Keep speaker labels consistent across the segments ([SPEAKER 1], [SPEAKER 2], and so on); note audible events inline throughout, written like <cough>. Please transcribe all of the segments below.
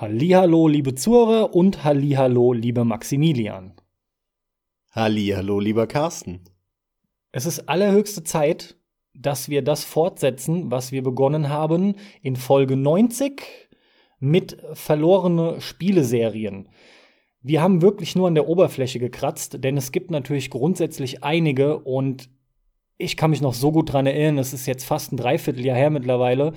[SPEAKER 1] Hallihallo, liebe Zuhörer und Hallihallo, lieber Maximilian.
[SPEAKER 2] Hallihallo, lieber Carsten.
[SPEAKER 1] Es ist allerhöchste Zeit, dass wir das fortsetzen, was wir begonnen haben in Folge 90 mit verlorene Spieleserien. Wir haben wirklich nur an der Oberfläche gekratzt, denn es gibt natürlich grundsätzlich einige und ich kann mich noch so gut dran erinnern, es ist jetzt fast ein Dreivierteljahr her mittlerweile.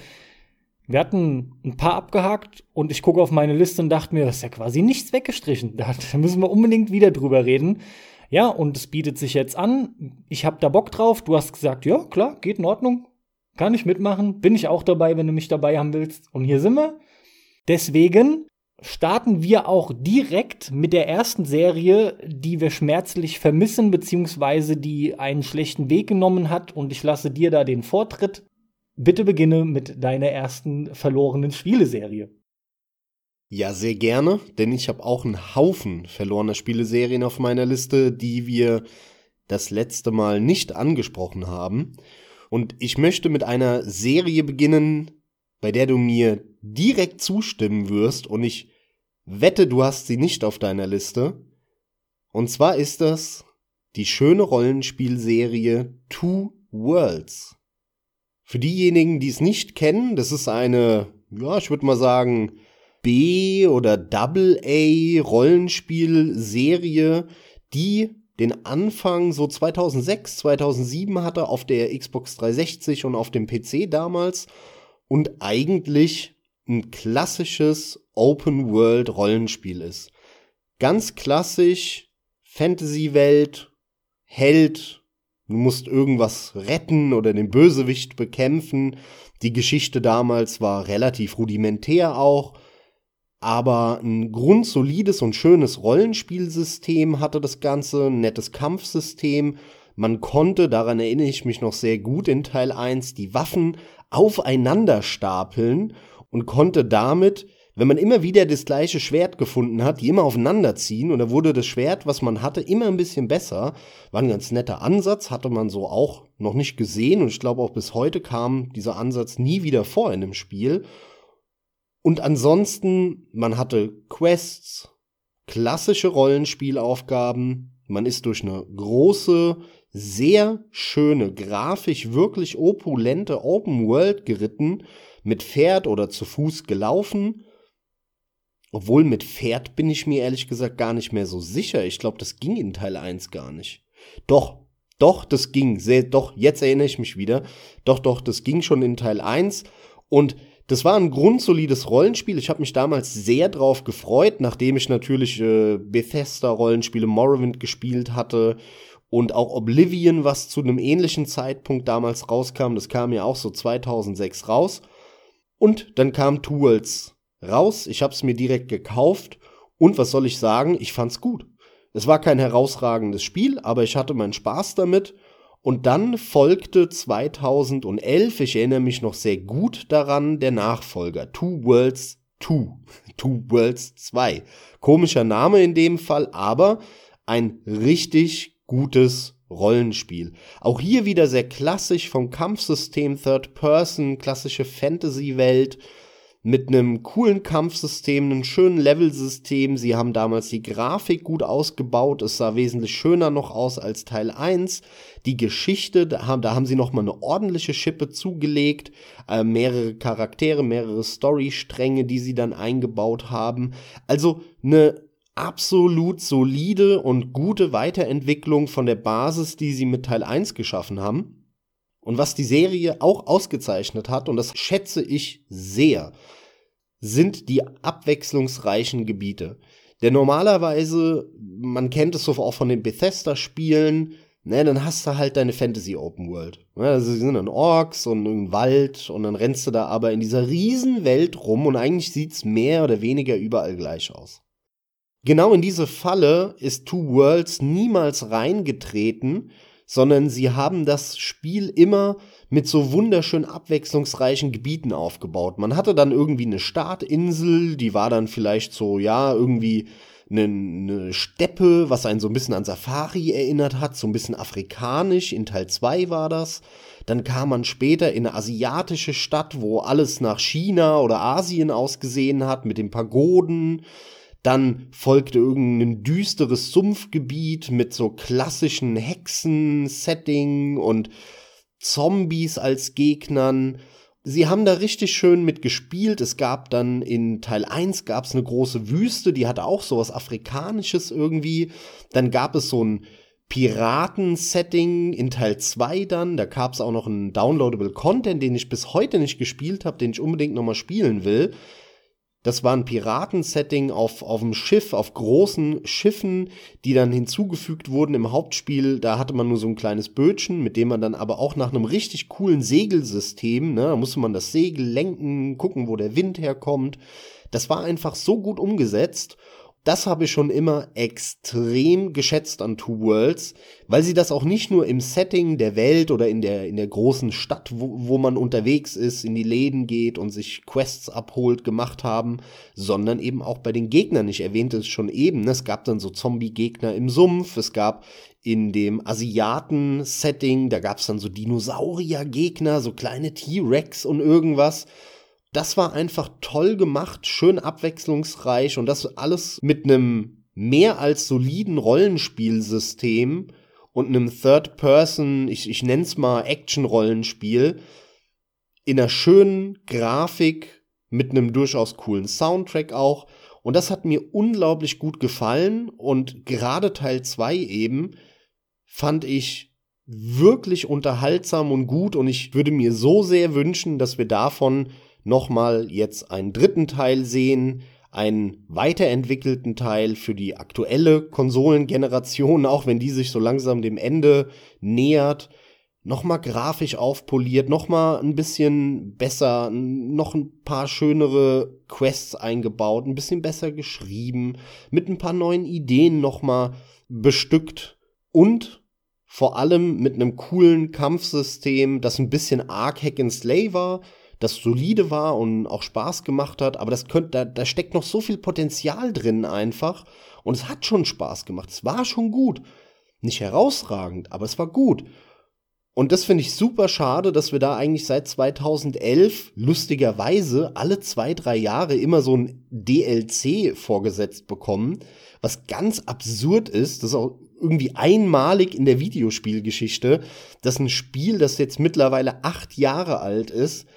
[SPEAKER 1] Wir hatten ein paar abgehakt und ich gucke auf meine Liste und dachte mir, das ist ja quasi nichts weggestrichen. Da müssen wir unbedingt wieder drüber reden. Ja, und es bietet sich jetzt an. Ich habe da Bock drauf. Du hast gesagt, ja, klar, geht in Ordnung. Kann ich mitmachen. Bin ich auch dabei, wenn du mich dabei haben willst. Und hier sind wir. Deswegen starten wir auch direkt mit der ersten Serie, die wir schmerzlich vermissen, beziehungsweise die einen schlechten Weg genommen hat. Und ich lasse dir da den Vortritt. Bitte beginne mit deiner ersten verlorenen Spieleserie.
[SPEAKER 2] Ja, sehr gerne, denn ich habe auch einen Haufen verlorener Spieleserien auf meiner Liste, die wir das letzte Mal nicht angesprochen haben. Und ich möchte mit einer Serie beginnen, bei der du mir direkt zustimmen wirst und ich wette, du hast sie nicht auf deiner Liste. Und zwar ist das die schöne Rollenspielserie Two Worlds. Für diejenigen, die es nicht kennen, das ist eine, ja, ich würde mal sagen, B- oder Double-A-Rollenspielserie, die den Anfang so 2006, 2007 hatte auf der Xbox 360 und auf dem PC damals und eigentlich ein klassisches Open-World-Rollenspiel ist. Ganz klassisch, Fantasy-Welt, Held, du musst irgendwas retten oder den Bösewicht bekämpfen. Die Geschichte damals war relativ rudimentär auch, aber ein grundsolides und schönes Rollenspielsystem hatte das Ganze, ein nettes Kampfsystem. Man konnte, daran erinnere ich mich noch sehr gut in Teil 1, die Waffen aufeinander stapeln und konnte damit, wenn man immer wieder das gleiche Schwert gefunden hat, die immer aufeinander ziehen und da wurde das Schwert, was man hatte, immer ein bisschen besser. War ein ganz netter Ansatz, hatte man so auch noch nicht gesehen und ich glaube auch bis heute kam dieser Ansatz nie wieder vor in dem Spiel. Und ansonsten, man hatte Quests, klassische Rollenspielaufgaben, man ist durch eine große, sehr schöne, grafisch wirklich opulente Open World geritten, mit Pferd oder zu Fuß gelaufen. Obwohl mit Pferd bin ich mir ehrlich gesagt gar nicht mehr so sicher. Ich glaube, das ging in Teil 1 gar nicht. Doch, doch, das ging. Sehr, doch, jetzt erinnere ich mich wieder. Doch, doch, das ging schon in Teil 1. Und das war ein grundsolides Rollenspiel. Ich habe mich damals sehr drauf gefreut, nachdem ich natürlich äh, Bethesda-Rollenspiele Morrowind gespielt hatte und auch Oblivion, was zu einem ähnlichen Zeitpunkt damals rauskam. Das kam ja auch so 2006 raus. Und dann kam Tools raus. Ich habe es mir direkt gekauft. Und was soll ich sagen? Ich fand's gut. Es war kein herausragendes Spiel, aber ich hatte meinen Spaß damit. Und dann folgte 2011, ich erinnere mich noch sehr gut daran, der Nachfolger Two Worlds 2. <laughs> Two Worlds 2. Komischer Name in dem Fall, aber ein richtig gutes Rollenspiel. Auch hier wieder sehr klassisch vom Kampfsystem Third Person, klassische Fantasy-Welt mit einem coolen Kampfsystem, einem schönen Levelsystem. Sie haben damals die Grafik gut ausgebaut. Es sah wesentlich schöner noch aus als Teil 1. Die Geschichte, da haben, da haben sie noch mal eine ordentliche Schippe zugelegt. Äh, mehrere Charaktere, mehrere Storystränge, die sie dann eingebaut haben. Also eine absolut solide und gute Weiterentwicklung von der Basis, die sie mit Teil 1 geschaffen haben. Und was die Serie auch ausgezeichnet hat, und das schätze ich sehr, sind die abwechslungsreichen Gebiete. Denn normalerweise, man kennt es so auch von den Bethesda-Spielen, ne, dann hast du halt deine Fantasy Open World. Ne, also sie sind dann Orks und ein Wald und dann rennst du da aber in dieser riesen Welt rum und eigentlich sieht's mehr oder weniger überall gleich aus. Genau in diese Falle ist Two Worlds niemals reingetreten, sondern sie haben das Spiel immer mit so wunderschön abwechslungsreichen Gebieten aufgebaut. Man hatte dann irgendwie eine Startinsel, die war dann vielleicht so, ja, irgendwie eine, eine Steppe, was einen so ein bisschen an Safari erinnert hat, so ein bisschen afrikanisch, in Teil 2 war das. Dann kam man später in eine asiatische Stadt, wo alles nach China oder Asien ausgesehen hat, mit den Pagoden. Dann folgte irgendein düsteres Sumpfgebiet mit so klassischen Hexen-Setting und Zombies als Gegnern. Sie haben da richtig schön mitgespielt. Es gab dann in Teil 1 gab es eine große Wüste, die hatte auch sowas Afrikanisches irgendwie. Dann gab es so ein Piraten-Setting in Teil 2 dann. Da gab es auch noch einen downloadable Content, den ich bis heute nicht gespielt habe, den ich unbedingt noch mal spielen will. Das war ein Piratensetting auf, auf dem Schiff, auf großen Schiffen, die dann hinzugefügt wurden im Hauptspiel. Da hatte man nur so ein kleines Bötchen, mit dem man dann aber auch nach einem richtig coolen Segelsystem, ne, da musste man das Segel lenken, gucken, wo der Wind herkommt. Das war einfach so gut umgesetzt das habe ich schon immer extrem geschätzt an Two Worlds, weil sie das auch nicht nur im Setting der Welt oder in der, in der großen Stadt, wo, wo man unterwegs ist, in die Läden geht und sich Quests abholt, gemacht haben, sondern eben auch bei den Gegnern. Ich erwähnte es schon eben, ne? es gab dann so Zombie-Gegner im Sumpf, es gab in dem Asiaten-Setting, da gab es dann so Dinosaurier-Gegner, so kleine T-Rex und irgendwas das war einfach toll gemacht, schön abwechslungsreich und das alles mit einem mehr als soliden Rollenspielsystem und einem Third-Person, ich, ich nenne es mal Action-Rollenspiel, in einer schönen Grafik mit einem durchaus coolen Soundtrack auch. Und das hat mir unglaublich gut gefallen und gerade Teil 2 eben fand ich wirklich unterhaltsam und gut und ich würde mir so sehr wünschen, dass wir davon nochmal jetzt einen dritten Teil sehen, einen weiterentwickelten Teil für die aktuelle Konsolengeneration, <laughs> auch wenn die sich so langsam dem Ende nähert, nochmal grafisch aufpoliert, nochmal ein bisschen besser, noch ein paar schönere Quests eingebaut, ein bisschen besser geschrieben, mit ein paar neuen Ideen nochmal bestückt und vor allem mit einem coolen Kampfsystem, das ein bisschen arg Hack and Slay war, das solide war und auch Spaß gemacht hat, aber das könnte, da, da steckt noch so viel Potenzial drin einfach und es hat schon Spaß gemacht. Es war schon gut. Nicht herausragend, aber es war gut. Und das finde ich super schade, dass wir da eigentlich seit 2011 lustigerweise alle zwei, drei Jahre immer so ein DLC vorgesetzt bekommen, was ganz absurd ist. Das ist auch irgendwie einmalig in der Videospielgeschichte, dass ein Spiel, das jetzt mittlerweile acht Jahre alt ist,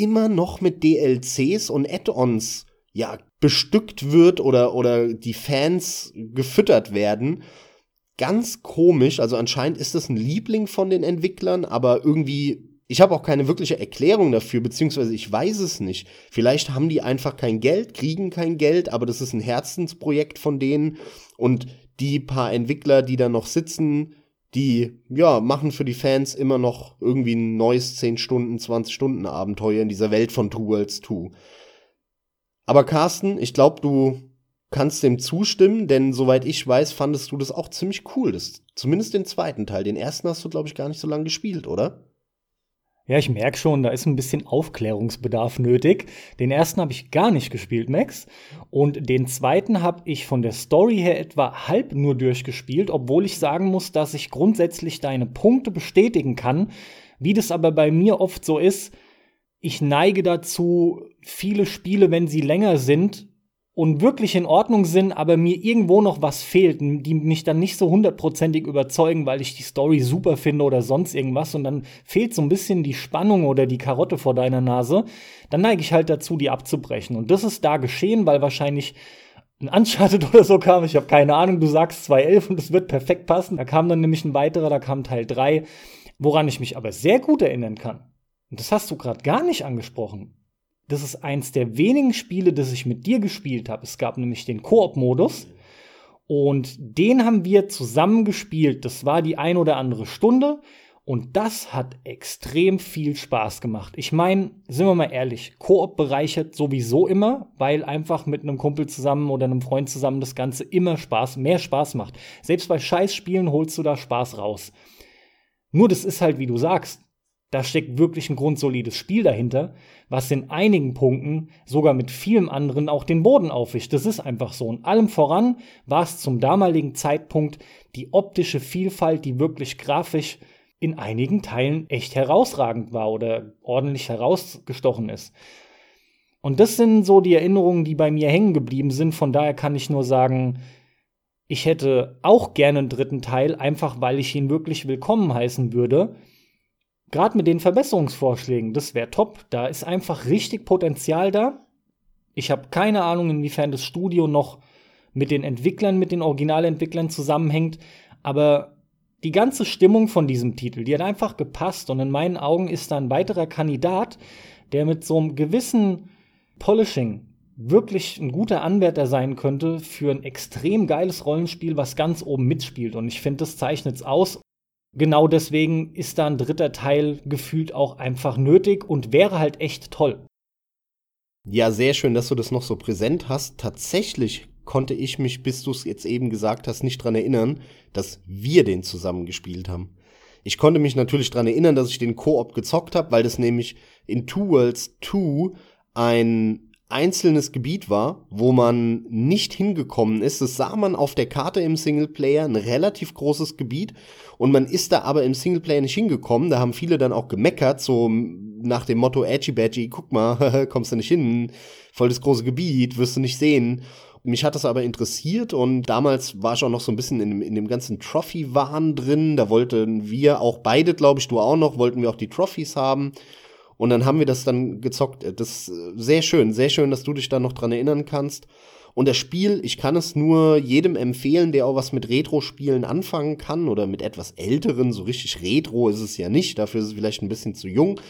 [SPEAKER 2] immer noch mit DLCs und Add-ons ja bestückt wird oder oder die Fans gefüttert werden. Ganz komisch, also anscheinend ist das ein Liebling von den Entwicklern, aber irgendwie ich habe auch keine wirkliche Erklärung dafür, beziehungsweise ich weiß es nicht. Vielleicht haben die einfach kein Geld, kriegen kein Geld, aber das ist ein Herzensprojekt von denen und die paar Entwickler, die da noch sitzen, die, ja, machen für die Fans immer noch irgendwie ein neues 10 Stunden, 20 Stunden Abenteuer in dieser Welt von Two Worlds 2. Aber Carsten, ich glaube, du kannst dem zustimmen, denn soweit ich weiß, fandest du das auch ziemlich cool. Das, zumindest den zweiten Teil. Den ersten hast du, glaube ich, gar nicht so lange gespielt, oder?
[SPEAKER 1] Ja, ich merke schon, da ist ein bisschen Aufklärungsbedarf nötig. Den ersten habe ich gar nicht gespielt, Max. Und den zweiten habe ich von der Story her etwa halb nur durchgespielt, obwohl ich sagen muss, dass ich grundsätzlich deine Punkte bestätigen kann. Wie das aber bei mir oft so ist, ich neige dazu, viele Spiele, wenn sie länger sind, und wirklich in Ordnung sind, aber mir irgendwo noch was fehlt, die mich dann nicht so hundertprozentig überzeugen, weil ich die Story super finde oder sonst irgendwas und dann fehlt so ein bisschen die Spannung oder die Karotte vor deiner Nase, dann neige ich halt dazu, die abzubrechen. Und das ist da geschehen, weil wahrscheinlich ein Uncharted <laughs> oder so kam, ich habe keine Ahnung, du sagst 2.11 und das wird perfekt passen. Da kam dann nämlich ein weiterer, da kam Teil 3, woran ich mich aber sehr gut erinnern kann. Und das hast du gerade gar nicht angesprochen das ist eins der wenigen Spiele, das ich mit dir gespielt habe. Es gab nämlich den Koop-Modus. Und den haben wir zusammen gespielt. Das war die ein oder andere Stunde. Und das hat extrem viel Spaß gemacht. Ich meine, sind wir mal ehrlich, Koop bereichert sowieso immer, weil einfach mit einem Kumpel zusammen oder einem Freund zusammen das Ganze immer Spaß, mehr Spaß macht. Selbst bei Scheißspielen holst du da Spaß raus. Nur das ist halt, wie du sagst, da steckt wirklich ein grundsolides Spiel dahinter, was in einigen Punkten sogar mit vielem anderen auch den Boden aufwischt. Das ist einfach so. Und allem voran war es zum damaligen Zeitpunkt die optische Vielfalt, die wirklich grafisch in einigen Teilen echt herausragend war oder ordentlich herausgestochen ist. Und das sind so die Erinnerungen, die bei mir hängen geblieben sind. Von daher kann ich nur sagen, ich hätte auch gerne einen dritten Teil, einfach weil ich ihn wirklich willkommen heißen würde. Gerade mit den Verbesserungsvorschlägen, das wäre top. Da ist einfach richtig Potenzial da. Ich habe keine Ahnung, inwiefern das Studio noch mit den Entwicklern, mit den Originalentwicklern zusammenhängt, aber die ganze Stimmung von diesem Titel, die hat einfach gepasst und in meinen Augen ist da ein weiterer Kandidat, der mit so einem gewissen Polishing wirklich ein guter Anwärter sein könnte für ein extrem geiles Rollenspiel, was ganz oben mitspielt. Und ich finde, das zeichnet es aus genau deswegen ist da ein dritter Teil gefühlt auch einfach nötig und wäre halt echt toll.
[SPEAKER 2] Ja, sehr schön, dass du das noch so präsent hast. Tatsächlich konnte ich mich, bis du es jetzt eben gesagt hast, nicht dran erinnern, dass wir den zusammen gespielt haben. Ich konnte mich natürlich dran erinnern, dass ich den Koop gezockt habe, weil das nämlich in Two Worlds 2 ein einzelnes Gebiet war, wo man nicht hingekommen ist. Das sah man auf der Karte im Singleplayer, ein relativ großes Gebiet. Und man ist da aber im Singleplayer nicht hingekommen. Da haben viele dann auch gemeckert, so nach dem Motto, Edgy Badgy, guck mal, <laughs> kommst du nicht hin, voll das große Gebiet, wirst du nicht sehen. Mich hat das aber interessiert und damals war ich auch noch so ein bisschen in, in dem ganzen Trophy-Wahn drin. Da wollten wir auch beide, glaube ich, du auch noch, wollten wir auch die Trophys haben. Und dann haben wir das dann gezockt. Das ist sehr schön, sehr schön, dass du dich da noch dran erinnern kannst. Und das Spiel, ich kann es nur jedem empfehlen, der auch was mit Retro-Spielen anfangen kann oder mit etwas älteren, so richtig Retro ist es ja nicht, dafür ist es vielleicht ein bisschen zu jung.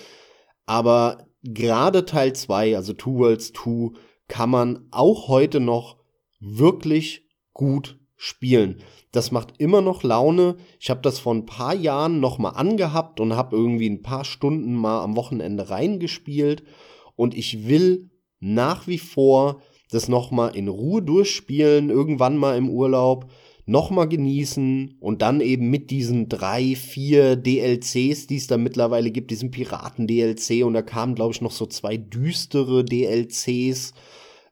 [SPEAKER 2] Aber gerade Teil 2, also Two Worlds 2, kann man auch heute noch wirklich gut spielen. Das macht immer noch Laune. Ich habe das vor ein paar Jahren noch mal angehabt und habe irgendwie ein paar Stunden mal am Wochenende reingespielt. Und ich will nach wie vor das noch mal in Ruhe durchspielen, irgendwann mal im Urlaub, noch mal genießen und dann eben mit diesen drei, vier DLCs, die es da mittlerweile gibt, diesem Piraten-DLC und da kamen, glaube ich, noch so zwei düstere DLCs,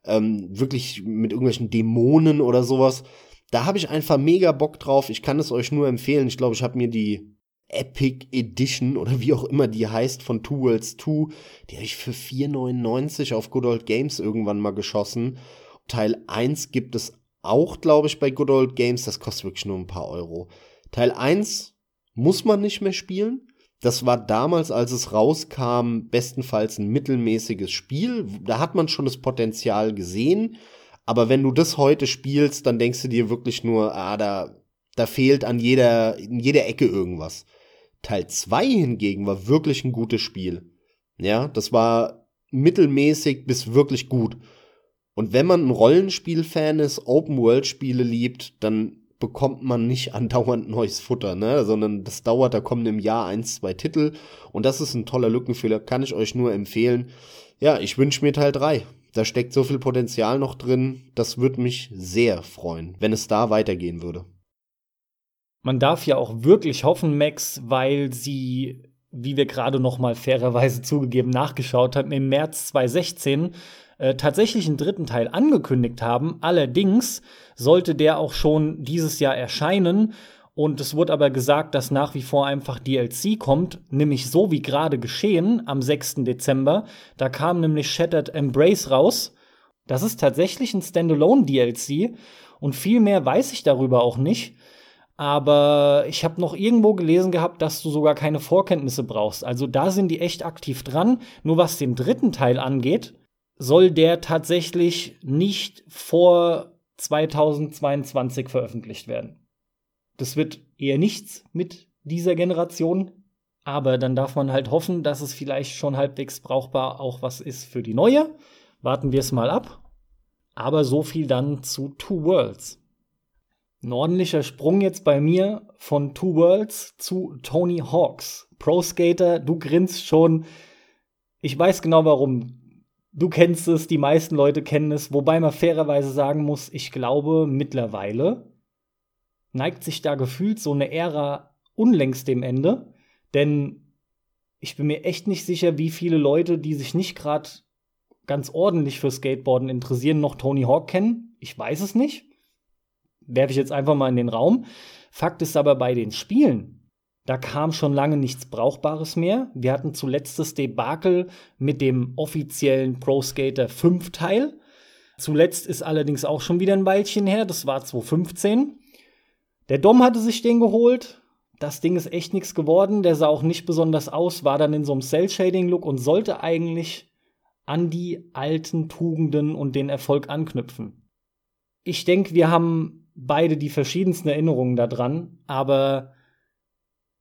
[SPEAKER 2] ähm, wirklich mit irgendwelchen Dämonen oder sowas da habe ich einfach mega Bock drauf. Ich kann es euch nur empfehlen. Ich glaube, ich habe mir die Epic Edition oder wie auch immer die heißt von Two Worlds 2, die habe ich für 4,99 auf Good Old Games irgendwann mal geschossen. Teil 1 gibt es auch, glaube ich, bei Good Old Games. Das kostet wirklich nur ein paar Euro. Teil 1 muss man nicht mehr spielen. Das war damals, als es rauskam, bestenfalls ein mittelmäßiges Spiel. Da hat man schon das Potenzial gesehen. Aber wenn du das heute spielst, dann denkst du dir wirklich nur, ah, da, da fehlt an jeder, in jeder Ecke irgendwas. Teil 2 hingegen war wirklich ein gutes Spiel. Ja, das war mittelmäßig bis wirklich gut. Und wenn man ein Rollenspiel-Fan ist, Open-World-Spiele liebt, dann bekommt man nicht <laughs> andauernd neues Futter, ne? Sondern das dauert, da kommen im Jahr eins, zwei Titel. Und das ist ein toller Lückenfüller, kann ich euch nur empfehlen. Ja, ich wünsche mir Teil 3. Da steckt so viel Potenzial noch drin. Das würde mich sehr freuen, wenn es da weitergehen würde.
[SPEAKER 1] Man darf ja auch wirklich hoffen, Max, weil sie, wie wir gerade noch mal fairerweise <laughs> zugegeben nachgeschaut haben, im März 2016 äh, tatsächlich einen dritten Teil angekündigt haben. Allerdings sollte der auch schon dieses Jahr erscheinen und es wurde aber gesagt, dass nach wie vor einfach DLC kommt, nämlich so wie gerade geschehen am 6. Dezember. Da kam nämlich Shattered Embrace raus. Das ist tatsächlich ein Standalone-DLC und viel mehr weiß ich darüber auch nicht. Aber ich habe noch irgendwo gelesen gehabt, dass du sogar keine Vorkenntnisse brauchst. Also da sind die echt aktiv dran. Nur was den dritten Teil angeht, soll der tatsächlich nicht vor 2022 veröffentlicht werden. Das wird eher nichts mit dieser Generation. Aber dann darf man halt hoffen, dass es vielleicht schon halbwegs brauchbar auch was ist für die neue. Warten wir es mal ab. Aber so viel dann zu Two Worlds. Ein ordentlicher Sprung jetzt bei mir von Two Worlds zu Tony Hawks. Pro Skater, du grinst schon. Ich weiß genau warum. Du kennst es, die meisten Leute kennen es, wobei man fairerweise sagen muss, ich glaube mittlerweile neigt sich da gefühlt so eine Ära unlängst dem Ende. Denn ich bin mir echt nicht sicher, wie viele Leute, die sich nicht gerade ganz ordentlich für Skateboarden interessieren, noch Tony Hawk kennen. Ich weiß es nicht. Werfe ich jetzt einfach mal in den Raum. Fakt ist aber bei den Spielen, da kam schon lange nichts Brauchbares mehr. Wir hatten zuletzt das Debakel mit dem offiziellen Pro Skater 5 Teil. Zuletzt ist allerdings auch schon wieder ein Weilchen her, das war 2015. Der Dom hatte sich den geholt. Das Ding ist echt nichts geworden. Der sah auch nicht besonders aus, war dann in so einem Cell-Shading-Look und sollte eigentlich an die alten Tugenden und den Erfolg anknüpfen. Ich denke, wir haben beide die verschiedensten Erinnerungen daran, aber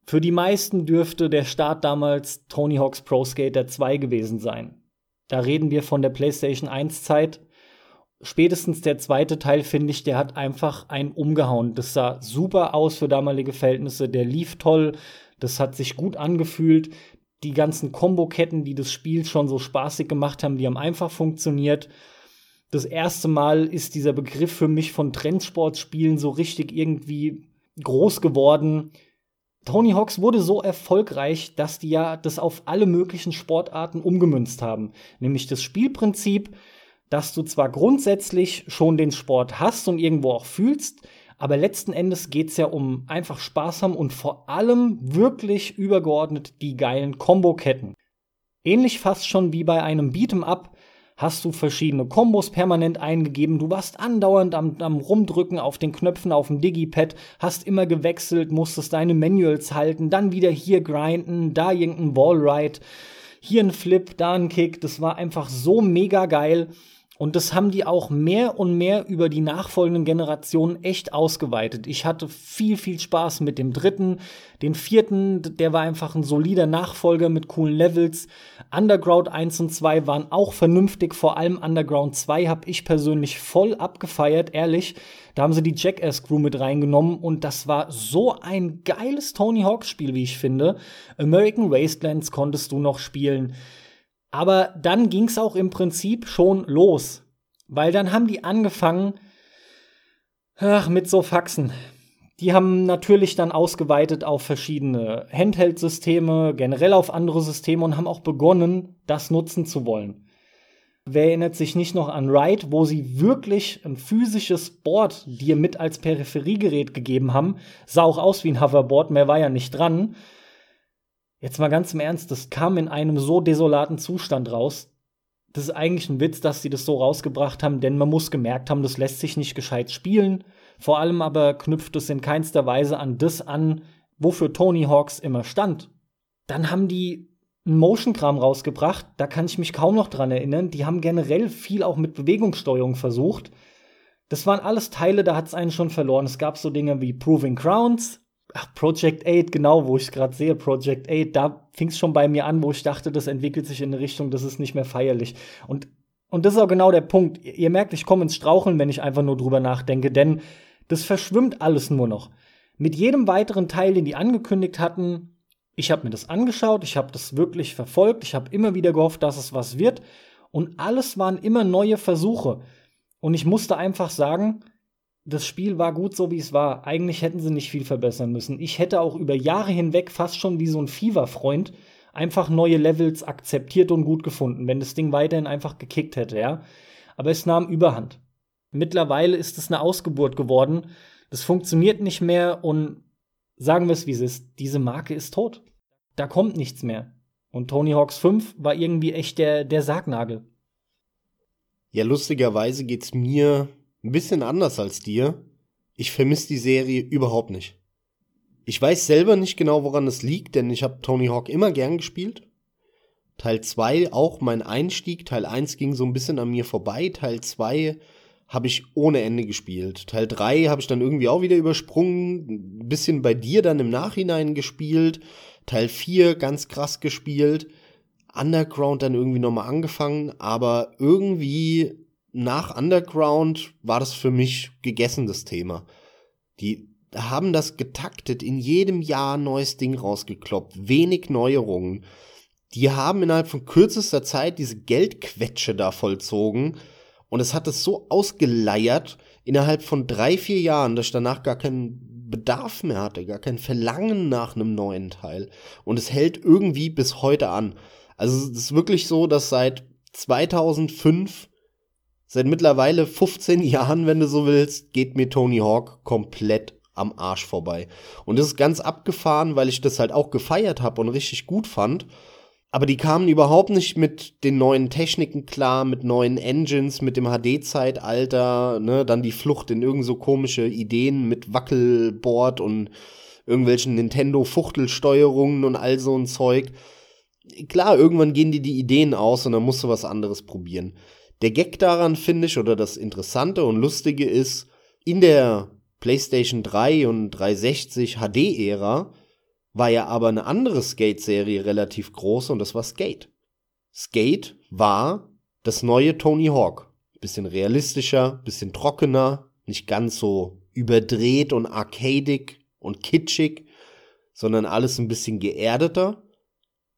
[SPEAKER 1] für die meisten dürfte der Start damals Tony Hawk's Pro Skater 2 gewesen sein. Da reden wir von der PlayStation 1 Zeit spätestens der zweite Teil, finde ich, der hat einfach einen umgehauen. Das sah super aus für damalige Verhältnisse. Der lief toll. Das hat sich gut angefühlt. Die ganzen Komboketten, die das Spiel schon so spaßig gemacht haben, die haben einfach funktioniert. Das erste Mal ist dieser Begriff für mich von Trendsportspielen so richtig irgendwie groß geworden. Tony Hawks wurde so erfolgreich, dass die ja das auf alle möglichen Sportarten umgemünzt haben. Nämlich das Spielprinzip, dass du zwar grundsätzlich schon den Sport hast und irgendwo auch fühlst, aber letzten Endes geht es ja um einfach Spaß haben und vor allem wirklich übergeordnet die geilen Komboketten. Ähnlich fast schon wie bei einem Beat'em Up hast du verschiedene Kombos permanent eingegeben. Du warst andauernd am, am Rumdrücken auf den Knöpfen auf dem Digipad, hast immer gewechselt, musstest deine Manuals halten, dann wieder hier grinden, da irgendein Wallride, hier ein Flip, da ein Kick. Das war einfach so mega geil. Und das haben die auch mehr und mehr über die nachfolgenden Generationen echt ausgeweitet. Ich hatte viel, viel Spaß mit dem dritten. Den vierten, der war einfach ein solider Nachfolger mit coolen Levels. Underground 1 und 2 waren auch vernünftig. Vor allem Underground 2 habe ich persönlich voll abgefeiert, ehrlich. Da haben sie die Jackass Crew mit reingenommen und das war so ein geiles Tony Hawk Spiel, wie ich finde. American Wastelands konntest du noch spielen. Aber dann ging es auch im Prinzip schon los. Weil dann haben die angefangen, ach, mit so Faxen. Die haben natürlich dann ausgeweitet auf verschiedene Handheld-Systeme, generell auf andere Systeme und haben auch begonnen, das nutzen zu wollen. Wer erinnert sich nicht noch an Ride, wo sie wirklich ein physisches Board dir mit als Peripheriegerät gegeben haben? Sah auch aus wie ein Hoverboard, mehr war ja nicht dran. Jetzt mal ganz im Ernst, das kam in einem so desolaten Zustand raus. Das ist eigentlich ein Witz, dass sie das so rausgebracht haben, denn man muss gemerkt haben, das lässt sich nicht gescheit spielen. Vor allem aber knüpft es in keinster Weise an das an, wofür Tony Hawks immer stand. Dann haben die einen Motion-Kram rausgebracht, da kann ich mich kaum noch dran erinnern. Die haben generell viel auch mit Bewegungssteuerung versucht. Das waren alles Teile, da hat es einen schon verloren. Es gab so Dinge wie Proving Crowns, Ach, Project 8, genau, wo ich es gerade sehe, Project 8, da fing es schon bei mir an, wo ich dachte, das entwickelt sich in eine Richtung, das ist nicht mehr feierlich. Und, und das ist auch genau der Punkt. Ihr merkt, ich komme ins Straucheln, wenn ich einfach nur drüber nachdenke, denn das verschwimmt alles nur noch. Mit jedem weiteren Teil, den die angekündigt hatten, ich habe mir das angeschaut, ich habe das wirklich verfolgt, ich habe immer wieder gehofft, dass es was wird. Und alles waren immer neue Versuche. Und ich musste einfach sagen, das Spiel war gut so, wie es war. Eigentlich hätten sie nicht viel verbessern müssen. Ich hätte auch über Jahre hinweg fast schon wie so ein Fever-Freund einfach neue Levels akzeptiert und gut gefunden, wenn das Ding weiterhin einfach gekickt hätte, ja. Aber es nahm Überhand. Mittlerweile ist es eine Ausgeburt geworden. Das funktioniert nicht mehr und sagen wir es wie es ist, diese Marke ist tot. Da kommt nichts mehr. Und Tony Hawks 5 war irgendwie echt der, der Sargnagel.
[SPEAKER 2] Ja, lustigerweise geht's mir ein bisschen anders als dir. Ich vermisse die Serie überhaupt nicht. Ich weiß selber nicht genau, woran es liegt, denn ich habe Tony Hawk immer gern gespielt. Teil 2 auch mein Einstieg. Teil 1 ging so ein bisschen an mir vorbei. Teil 2 habe ich ohne Ende gespielt. Teil 3 habe ich dann irgendwie auch wieder übersprungen. Ein bisschen bei dir dann im Nachhinein gespielt. Teil 4 ganz krass gespielt. Underground dann irgendwie nochmal angefangen. Aber irgendwie nach Underground war das für mich gegessen, das Thema. Die haben das getaktet, in jedem Jahr ein neues Ding rausgekloppt, wenig Neuerungen. Die haben innerhalb von kürzester Zeit diese Geldquetsche da vollzogen und es hat es so ausgeleiert innerhalb von drei, viir Jahren, dass ich danach gar keinen Bedarf mehr hatte, gar kein Verlangen nach einem neuen Teil. Und es hält irgendwie bis heute an. Also es ist wirklich so, dass seit 2005, seit mittlerweile 15 Jahren, wenn du so willst, geht mir Tony Hawk komplett am Arsch vorbei. Und das ist ganz abgefahren, weil ich das halt auch gefeiert habe und richtig gut fand. Aber die kamen überhaupt nicht mit den neuen Techniken klar, mit neuen Engines, mit dem HD-Zeitalter, ne, dann die Flucht in irgend so komische Ideen mit Wackelboard und irgendwelchen Nintendo-Fuchtelsteuerungen und all so ein Zeug. Klar, irgendwann gehen dir die Ideen aus und dann musst du was anderes probieren. Der Gag daran finde ich, oder das Interessante und Lustige ist, in der PlayStation 3 und 360 HD-Ära war ja aber eine andere Skate-Serie relativ groß und das war Skate. Skate war das neue Tony Hawk. Bisschen realistischer, bisschen trockener, nicht ganz so überdreht und arcadig und kitschig, sondern alles ein bisschen geerdeter.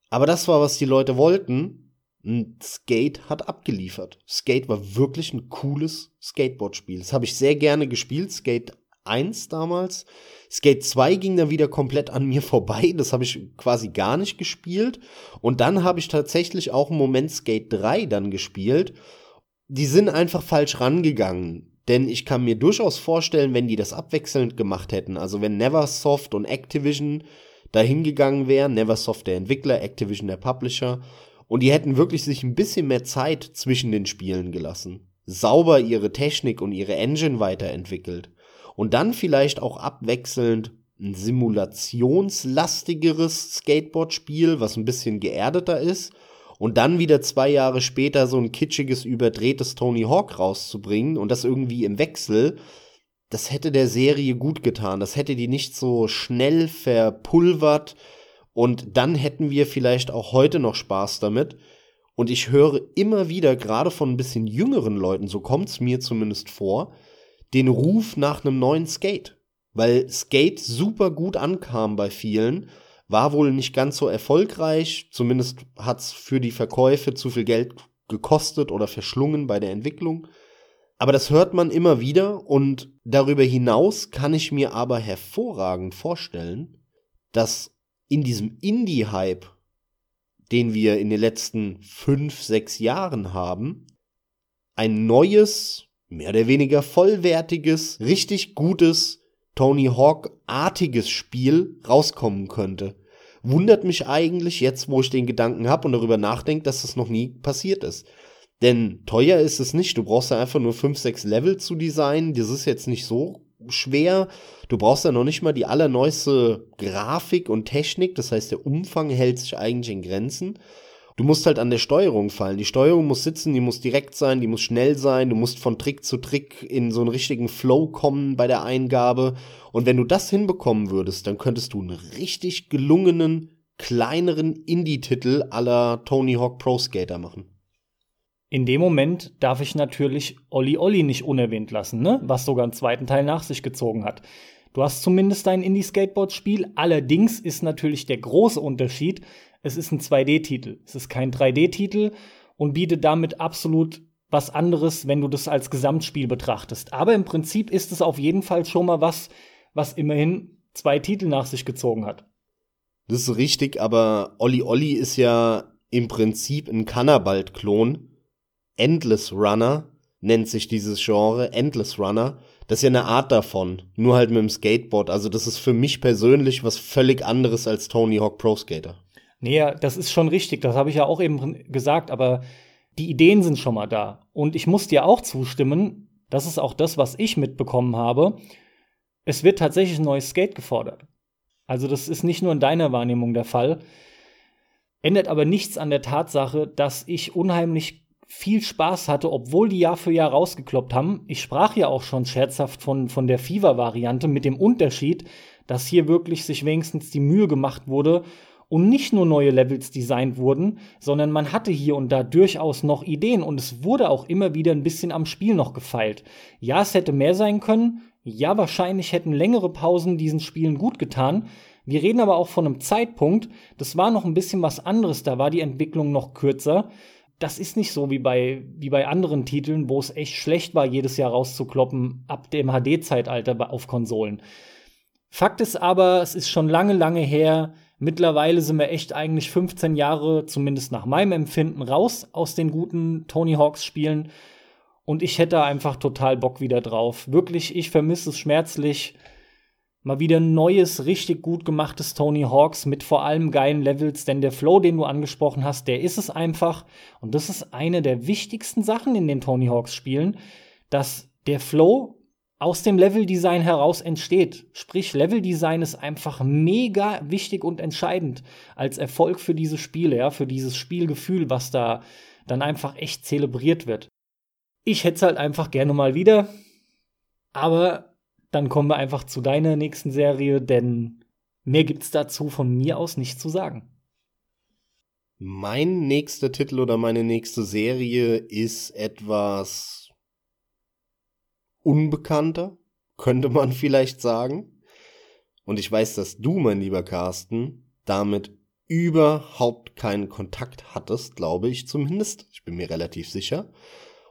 [SPEAKER 2] Aber das war, was die Leute wollten. Skate hat abgeliefert. Skate war wirklich ein cooles Skateboard-Spiel. Das habe ich sehr gerne gespielt. Skate 1 damals. Skate 2 ging dann wieder komplett an mir <laughs> vorbei. Das habe ich quasi gar nicht gespielt. Und dann habe ich tatsächlich auch einen Moment Skate 3 dann gespielt. Die sind einfach falsch rangegangen. Denn ich kann mir durchaus vorstellen, wenn die das abwechselnd gemacht hätten, also wenn Neversoft und Activision dahin gegangen wären, Neversoft der Entwickler, Activision der Publisher, und die hätten wirklich sich ein bisschen mehr Zeit zwischen den Spielen gelassen, sauber ihre Technik und ihre Engine weiterentwickelt, und dann vielleicht auch abwechselnd ein simulationslastigeres Skateboard-Spiel, was ein bisschen geerdeter ist, und dann wieder zwei Jahre später so ein kitschiges, überdrehtes Tony Hawk rauszubringen und das irgendwie im Wechsel, das hätte der Serie gut getan. Das hätte die nicht so schnell verpulvert und dann hätten wir vielleicht auch heute noch Spaß damit. Und ich höre immer wieder, gerade von ein bisschen jüngeren Leuten, so kommt's mir zumindest vor, den Ruf nach einem neuen Skate. Weil Skate super gut ankam bei vielen, war wohl nicht ganz so erfolgreich, zumindest hat's für die Verkäufe zu viel Geld gekostet oder verschlungen bei der Entwicklung. Aber das hört man immer wieder und darüber hinaus kann ich mir aber hervorragend vorstellen, dass in diesem Indie-Hype, den wir in den letzten fünf, sechs Jahren haben, ein neues, mehr oder weniger vollwertiges, richtig gutes Tony Hawk-artiges Spiel rauskommen könnte. Wundert mich eigentlich jetzt, wo ich den Gedanken habe und darüber nachdenke, dass das noch nie passiert ist. Denn teuer ist es nicht. Du brauchst ja einfach nur 5, 6 Level zu designen. Das ist jetzt nicht so schwer. Du brauchst ja noch nicht mal die allerneueste Grafik und Technik. Das heißt, der Umfang hält sich eigentlich in Grenzen. Du musst halt an der Steuerung fallen. Die Steuerung muss sitzen, die muss direkt sein, die muss schnell sein, du musst von Trick zu Trick in so einen richtigen Flow kommen bei der Eingabe. Und wenn du das hinbekommen würdest, dann könntest du einen richtig gelungenen, kleineren Indie-Titel aller Tony Hawk Pro Skater machen.
[SPEAKER 1] In dem Moment darf ich natürlich Olli Olli nicht unerwähnt lassen, ne? was sogar einen zweiten Teil nach sich gezogen hat. Du hast zumindest ein Indie-Skateboard-Spiel, allerdings ist natürlich der große Unterschied, es ist ein 2D-Titel. Es ist kein 3D-Titel und bietet damit absolut was anderes, wenn du das als Gesamtspiel betrachtest. Aber im Prinzip ist es auf jeden Fall schon mal was, was immerhin zwei Titel nach sich gezogen hat.
[SPEAKER 2] Das ist richtig, aber Olli Olli ist ja im Prinzip ein Cannabalt-Klon. Endless Runner nennt sich dieses Genre, Endless Runner. Das ist ja eine Art davon, nur halt mit dem Skateboard. Also das ist für mich persönlich was völlig anderes als Tony Hawk Pro Skater.
[SPEAKER 1] Nee, das ist schon richtig, das habe ich ja auch eben gesagt, aber die Ideen sind schon mal da. Und ich muss dir auch zustimmen, das ist auch das, was ich mitbekommen habe. Es wird tatsächlich ein neues Skate gefordert. Also das ist nicht nur in deiner Wahrnehmung der Fall. Ändert aber nichts an der Tatsache, dass ich unheimlich viel Spaß hatte, obwohl die Jahr für Jahr rausgekloppt haben. Ich sprach ja auch schon scherzhaft von, von der Fever-Variante mit dem Unterschied, dass hier wirklich sich wenigstens die Mühe gemacht wurde und nicht nur neue Levels designt wurden, sondern man hatte hier und da durchaus noch Ideen und es wurde auch immer wieder ein bisschen am Spiel noch gefeilt. Ja, es hätte mehr sein können, ja, wahrscheinlich hätten längere Pausen diesen Spielen gut getan. Wir reden aber auch von einem Zeitpunkt, das war noch ein bisschen was anderes, da war die Entwicklung noch kürzer. Das ist nicht so wie bei, wie bei anderen Titeln, wo es echt schlecht war, jedes Jahr rauszukloppen ab dem HD-Zeitalter auf Konsolen. Fakt ist aber, es ist schon lange, lange her. Mittlerweile sind wir echt eigentlich 15 Jahre, zumindest nach meinem Empfinden, raus aus den guten Tony Hawks Spielen. Und ich hätte einfach total Bock wieder drauf. Wirklich, ich vermisse es schmerzlich. Mal wieder neues, richtig gut gemachtes Tony Hawks mit vor allem geilen Levels, denn der Flow, den du angesprochen hast, der ist es einfach. Und das ist eine der wichtigsten Sachen in den Tony Hawks Spielen, dass der Flow aus dem Leveldesign heraus entsteht. Sprich, Leveldesign ist einfach mega wichtig und entscheidend als Erfolg für diese Spiele, ja, für dieses Spielgefühl, was da dann einfach echt zelebriert wird. Ich hätte es halt einfach gerne mal wieder, aber dann kommen wir einfach zu deiner nächsten Serie, denn mehr gibt's dazu von mir aus nicht zu sagen.
[SPEAKER 2] Mein nächster Titel oder meine nächste Serie ist etwas unbekannter, könnte man <laughs> vielleicht sagen. Und ich weiß, dass du, mein lieber Carsten, damit überhaupt keinen Kontakt hattest, glaube ich zumindest. Ich bin mir relativ sicher.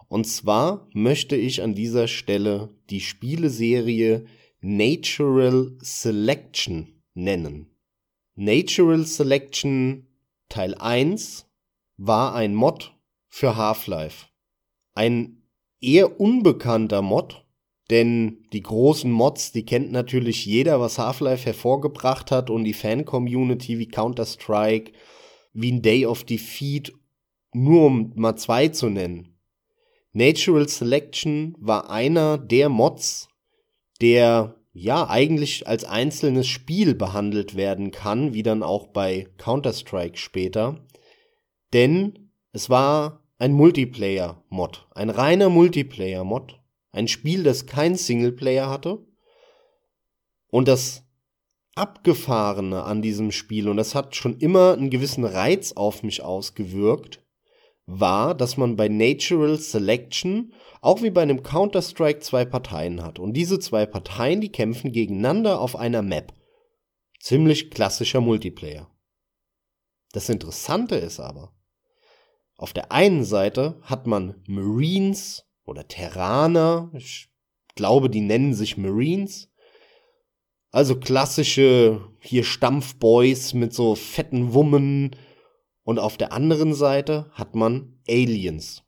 [SPEAKER 2] Und zwar möchte ich an dieser Stelle die Spieleserie Natural Selection nennen. Natural Selection Teil 1 war ein Mod für Half-Life. Ein eher unbekannter Mod, denn die großen Mods, die kennt natürlich jeder, was Half-Life hervorgebracht hat und die Fan-Community wie Counter-Strike, wie ein Day of Defeat, nur um mal zwei zu nennen. Natural Selection war einer der Mods, der ja eigentlich als einzelnes Spiel behandelt werden kann, wie dann auch bei Counter-Strike später. Denn es war ein Multiplayer-Mod, ein reiner Multiplayer-Mod, ein Spiel, das kein Singleplayer hatte. Und das Abgefahrene an diesem Spiel, und das hat schon immer einen gewissen Reiz auf mich ausgewirkt, war, dass man bei Natural Selection auch wie bei einem Counter-Strike zwei Parteien hat. Und diese zwei Parteien, die kämpfen gegeneinander auf einer Map. Ziemlich klassischer Multiplayer. Das Interessante ist aber, auf der einen Seite hat man Marines oder Terraner, ich glaube, die nennen sich Marines. Also klassische hier Stampfboys mit so fetten Wummen, und auf der anderen Seite hat man Aliens.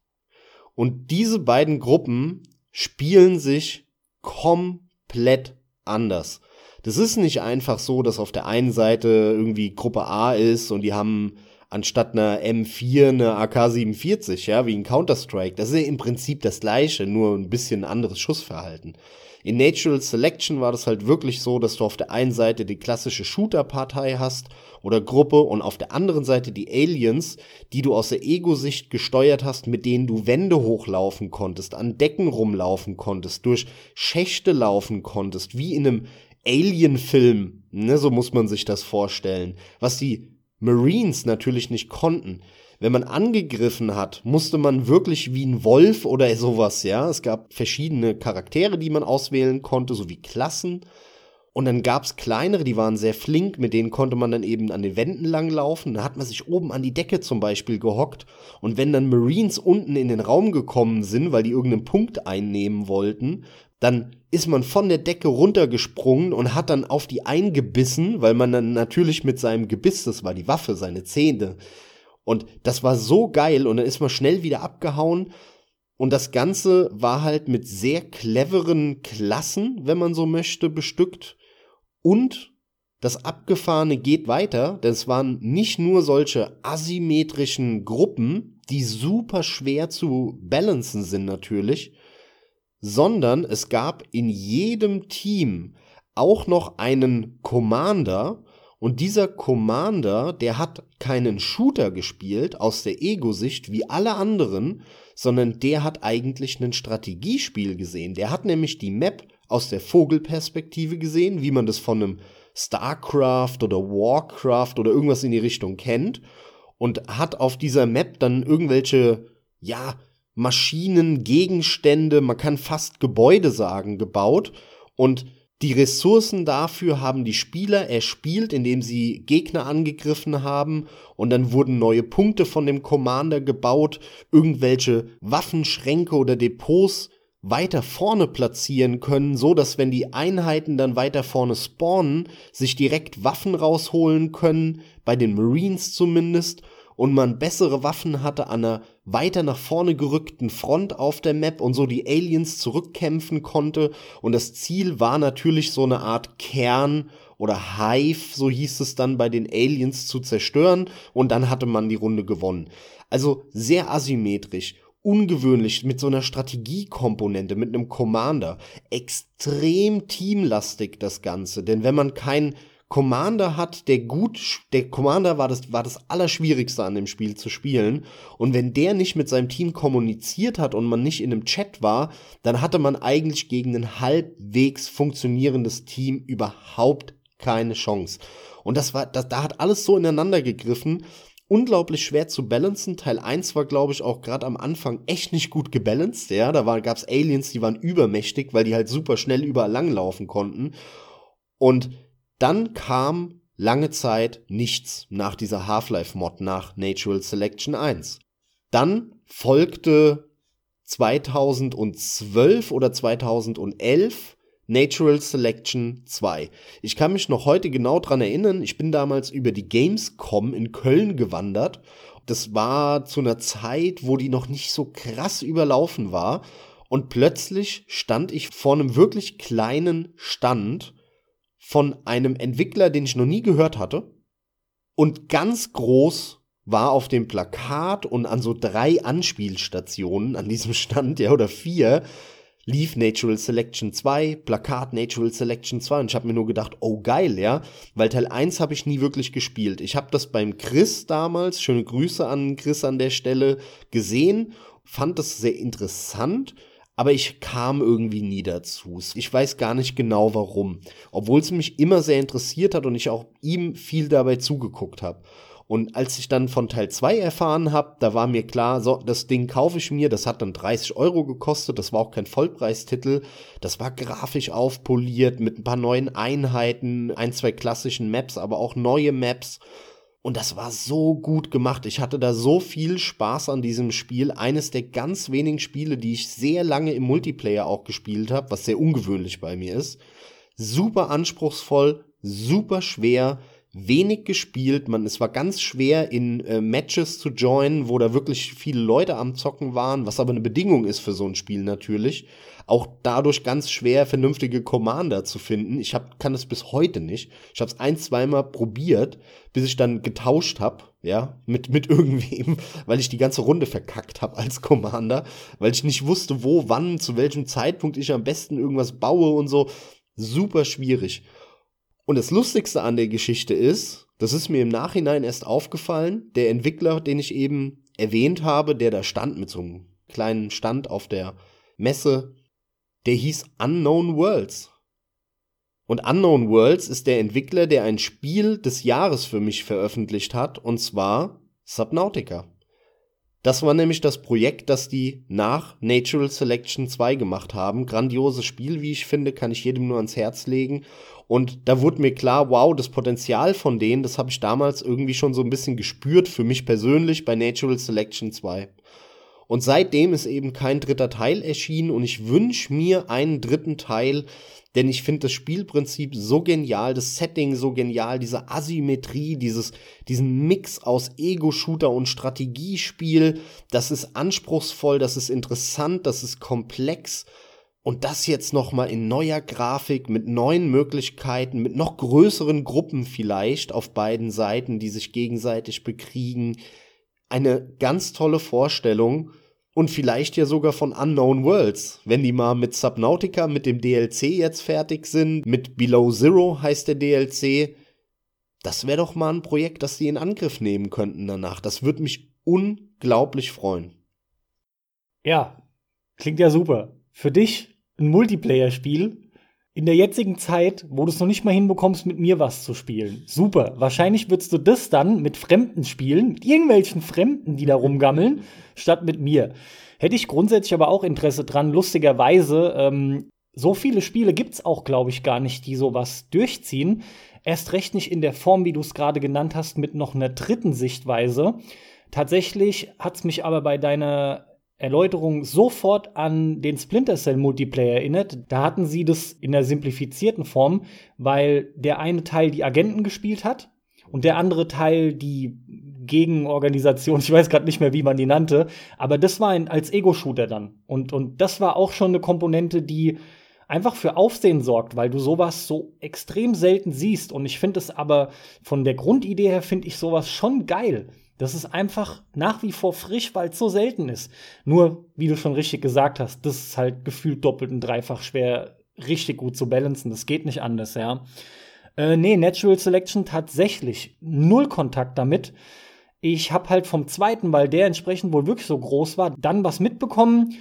[SPEAKER 2] Und diese beiden Gruppen spielen sich komplett anders. Das ist nicht einfach so, dass auf der einen Seite irgendwie Gruppe A ist und die haben anstatt einer M4 eine AK-47, ja, wie in Counter-Strike. Das ist ja im Prinzip das gleiche, nur ein bisschen anderes Schussverhalten. In Natural Selection war das halt wirklich so, dass du auf der einen Seite die klassische Shooter-Partei hast oder Gruppe und auf der anderen Seite die Aliens, die du aus der Ego-Sicht gesteuert hast, mit denen du Wände hochlaufen konntest, an Decken rumlaufen konntest, durch Schächte laufen konntest, wie in einem Alien-Film, ne, so muss man sich das vorstellen, was die Marines natürlich nicht konnten wenn man angegriffen hat, musste man wirklich wie ein Wolf oder sowas, ja. Es gab verschiedene Charaktere, die man auswählen konnte, sowie Klassen. Und dann gab's kleinere, die waren sehr flink, mit denen konnte man dann eben an den Wänden langlaufen. Da hat man sich oben an die Decke zum Beispiel gehockt. Und wenn dann Marines unten in den Raum gekommen sind, weil die irgendeinen Punkt einnehmen wollten, dann ist man von der Decke runtergesprungen und hat dann auf die eingebissen, weil man dann natürlich mit seinem Gebiss, das war die Waffe, seine Zähne, und das war so geil und dann ist man schnell wieder abgehauen. Und das Ganze war halt mit sehr cleveren Klassen, wenn man so möchte, bestückt. Und das Abgefahrene geht weiter, denn es waren nicht nur solche asymmetrischen Gruppen, die super schwer zu balancen sind natürlich, sondern es gab in jedem Team auch noch einen Commander, und dieser Commander, der hat keinen Shooter gespielt aus der Ego-Sicht wie alle anderen, sondern der hat eigentlich ein Strategiespiel gesehen. Der hat nämlich die Map aus der Vogelperspektive gesehen, wie man das von einem StarCraft oder Warcraft oder irgendwas in die Richtung kennt und hat auf dieser Map dann irgendwelche, ja, Maschinen, Gegenstände, man kann fast Gebäude sagen, gebaut. Und die Ressourcen dafür haben die Spieler. Erspielt, indem sie Gegner angegriffen haben. Und dann wurden neue Punkte von dem Commander gebaut, irgendwelche Waffenschränke oder Depots weiter vorne platzieren können, so dass wenn die Einheiten dann weiter vorne spawnen, sich direkt Waffen rausholen können, bei den Marines zumindest, und man bessere Waffen hatte an einer weiter nach vorne gerückten Front auf der Map und so die Aliens zurückkämpfen konnte. Und das Ziel war natürlich so eine Art Kern oder Hive, so hieß es dann bei den Aliens zu zerstören und dann hatte man die Runde gewonnen. Also sehr asymmetrisch ungewöhnlich mit so einer Strategiekomponente, mit einem Commander. Extrem teamlastig das Ganze, denn wenn man keinen Commander hat, der gut, der Commander war das, war das Allerschwierigste an dem Spiel zu spielen. Und wenn der nicht mit seinem Team kommuniziert hat und man nicht in einem Chat war, dann hatte man eigentlich gegen ein halbwegs funktionierendes Team überhaupt keine Chance. Und das war, das, da hat alles so ineinander gegriffen, unglaublich schwer zu balancen. Teil 1 war, glaube ich, auch gerade am Anfang echt nicht gut gebalanced. Ja, da gab es Aliens, die waren übermächtig, weil die halt super schnell überall langlaufen konnten. Und dann kam lange Zeit nichts nach dieser Half-Life-Mod, nach Natural Selection 1. Dann folgte 2012 oder 2011 Natural Selection 2. Ich kann mich noch heute genau dran erinnern, ich bin damals über die Gamescom in Köln gewandert. Das war zu einer Zeit, wo die noch nicht so krass überlaufen war. Und plötzlich stand ich vor einem wirklich kleinen Stand von einem Entwickler, den ich noch nie gehört hatte. Und ganz groß war auf dem Plakat und an so drei Anspielstationen an diesem Stand, ja, oder vier, lief Natural Selection 2, Plakat Natural Selection 2 und ich habe mir nur gedacht, oh geil, ja, weil Teil 1 habe ich nie wirklich gespielt. Ich habe das beim Chris damals, schöne Grüße an Chris an der Stelle, gesehen, fand das sehr interessant, aber ich kam irgendwie nie dazu. Ich weiß gar nicht genau warum, obwohl es mich immer sehr interessiert hat und ich auch ihm viel dabei zugeguckt habe. Und als ich dann von Teil 2 erfahren habe, da war mir klar, so, das Ding kaufe ich mir, das hat dann 30 Euro gekostet, das war auch kein Vollpreistitel, das war grafisch aufpoliert mit ein paar neuen Einheiten, ein, zwei klassischen Maps, aber auch neue Maps. Und das war so gut gemacht. Ich hatte da so viel Spaß an diesem Spiel. Eines der ganz wenigen Spiele, die ich sehr lange im Multiplayer auch gespielt habe, was sehr ungewöhnlich bei mir ist. Super anspruchsvoll, super schwer wenig gespielt. Man, es war ganz schwer, in äh, Matches zu joinen, wo da wirklich viele Leute am Zocken waren, was aber eine Bedingung ist für so ein Spiel natürlich. Auch dadurch ganz schwer, vernünftige Commander zu finden. Ich hab, kann das bis heute nicht. Ich habe es ein, zweimal probiert, bis ich dann getauscht habe, ja, mit, mit <laughs> irgendwem, weil ich die ganze Runde verkackt habe als Commander, weil ich nicht wusste, wo, wann, zu welchem Zeitpunkt ich am besten irgendwas baue und so. Super schwierig. Und das Lustigste an der Geschichte ist, das ist mir im Nachhinein erst aufgefallen, der Entwickler, den ich eben erwähnt habe, der da stand mit so einem kleinen Stand auf der Messe, der hieß Unknown Worlds. Und Unknown Worlds ist der Entwickler, der ein Spiel des Jahres für mich veröffentlicht hat, und zwar Subnautica. Das war nämlich das Projekt, das die nach Natural Selection 2 gemacht haben. Grandioses Spiel, wie ich finde, kann ich jedem nur ans Herz legen. Und da wurde mir klar, wow, das Potenzial von denen, das habe ich damals irgendwie schon so ein bisschen gespürt, für mich persönlich bei Natural Selection 2. Und seitdem ist eben kein dritter Teil erschienen und ich wünsche mir einen dritten Teil, denn ich finde das Spielprinzip so genial, das Setting so genial, diese Asymmetrie, dieses, diesen Mix aus Ego-Shooter und Strategiespiel, das ist anspruchsvoll, das ist interessant, das ist komplex und das jetzt noch mal in neuer Grafik mit neuen Möglichkeiten, mit noch größeren Gruppen vielleicht auf beiden Seiten, die sich gegenseitig bekriegen. Eine ganz tolle Vorstellung und vielleicht ja sogar von Unknown Worlds, wenn die mal mit Subnautica, mit dem DLC jetzt fertig sind, mit Below Zero heißt der DLC. Das wäre doch mal ein Projekt, das sie in Angriff nehmen könnten danach. Das würde mich unglaublich freuen.
[SPEAKER 1] Ja, klingt ja super für dich ein Multiplayer-Spiel in der jetzigen Zeit, wo du es noch nicht mal hinbekommst, mit mir was zu spielen. Super. Wahrscheinlich würdest du das dann mit Fremden spielen, mit irgendwelchen Fremden, die da rumgammeln, <laughs> statt mit mir. Hätte ich grundsätzlich aber auch Interesse dran. Lustigerweise, ähm, so viele Spiele gibt's auch, glaube ich, gar nicht, die sowas durchziehen. Erst recht nicht in der Form, wie du es gerade genannt hast, mit noch einer dritten Sichtweise. Tatsächlich hat's mich aber bei deiner Erläuterung sofort an den Splinter Cell Multiplayer erinnert. Da hatten sie das in der simplifizierten Form, weil der eine Teil die Agenten gespielt hat und der andere Teil die Gegenorganisation, <laughs> ich weiß gerade nicht mehr, wie man die nannte, aber das war ein, als Ego-Shooter dann. Und, und das war auch schon eine Komponente, die einfach für Aufsehen sorgt, weil du sowas so extrem selten siehst. Und ich finde es aber von der Grundidee her, finde ich sowas schon geil. Das ist einfach nach wie vor frisch, weil es so selten ist. Nur, wie du schon richtig gesagt hast, das ist halt gefühlt doppelt und dreifach schwer, richtig gut zu balancen. Das geht nicht anders, ja. Äh, nee, Natural Selection tatsächlich null Kontakt damit. Ich habe halt vom zweiten, weil der entsprechend wohl wirklich so groß war, dann was mitbekommen.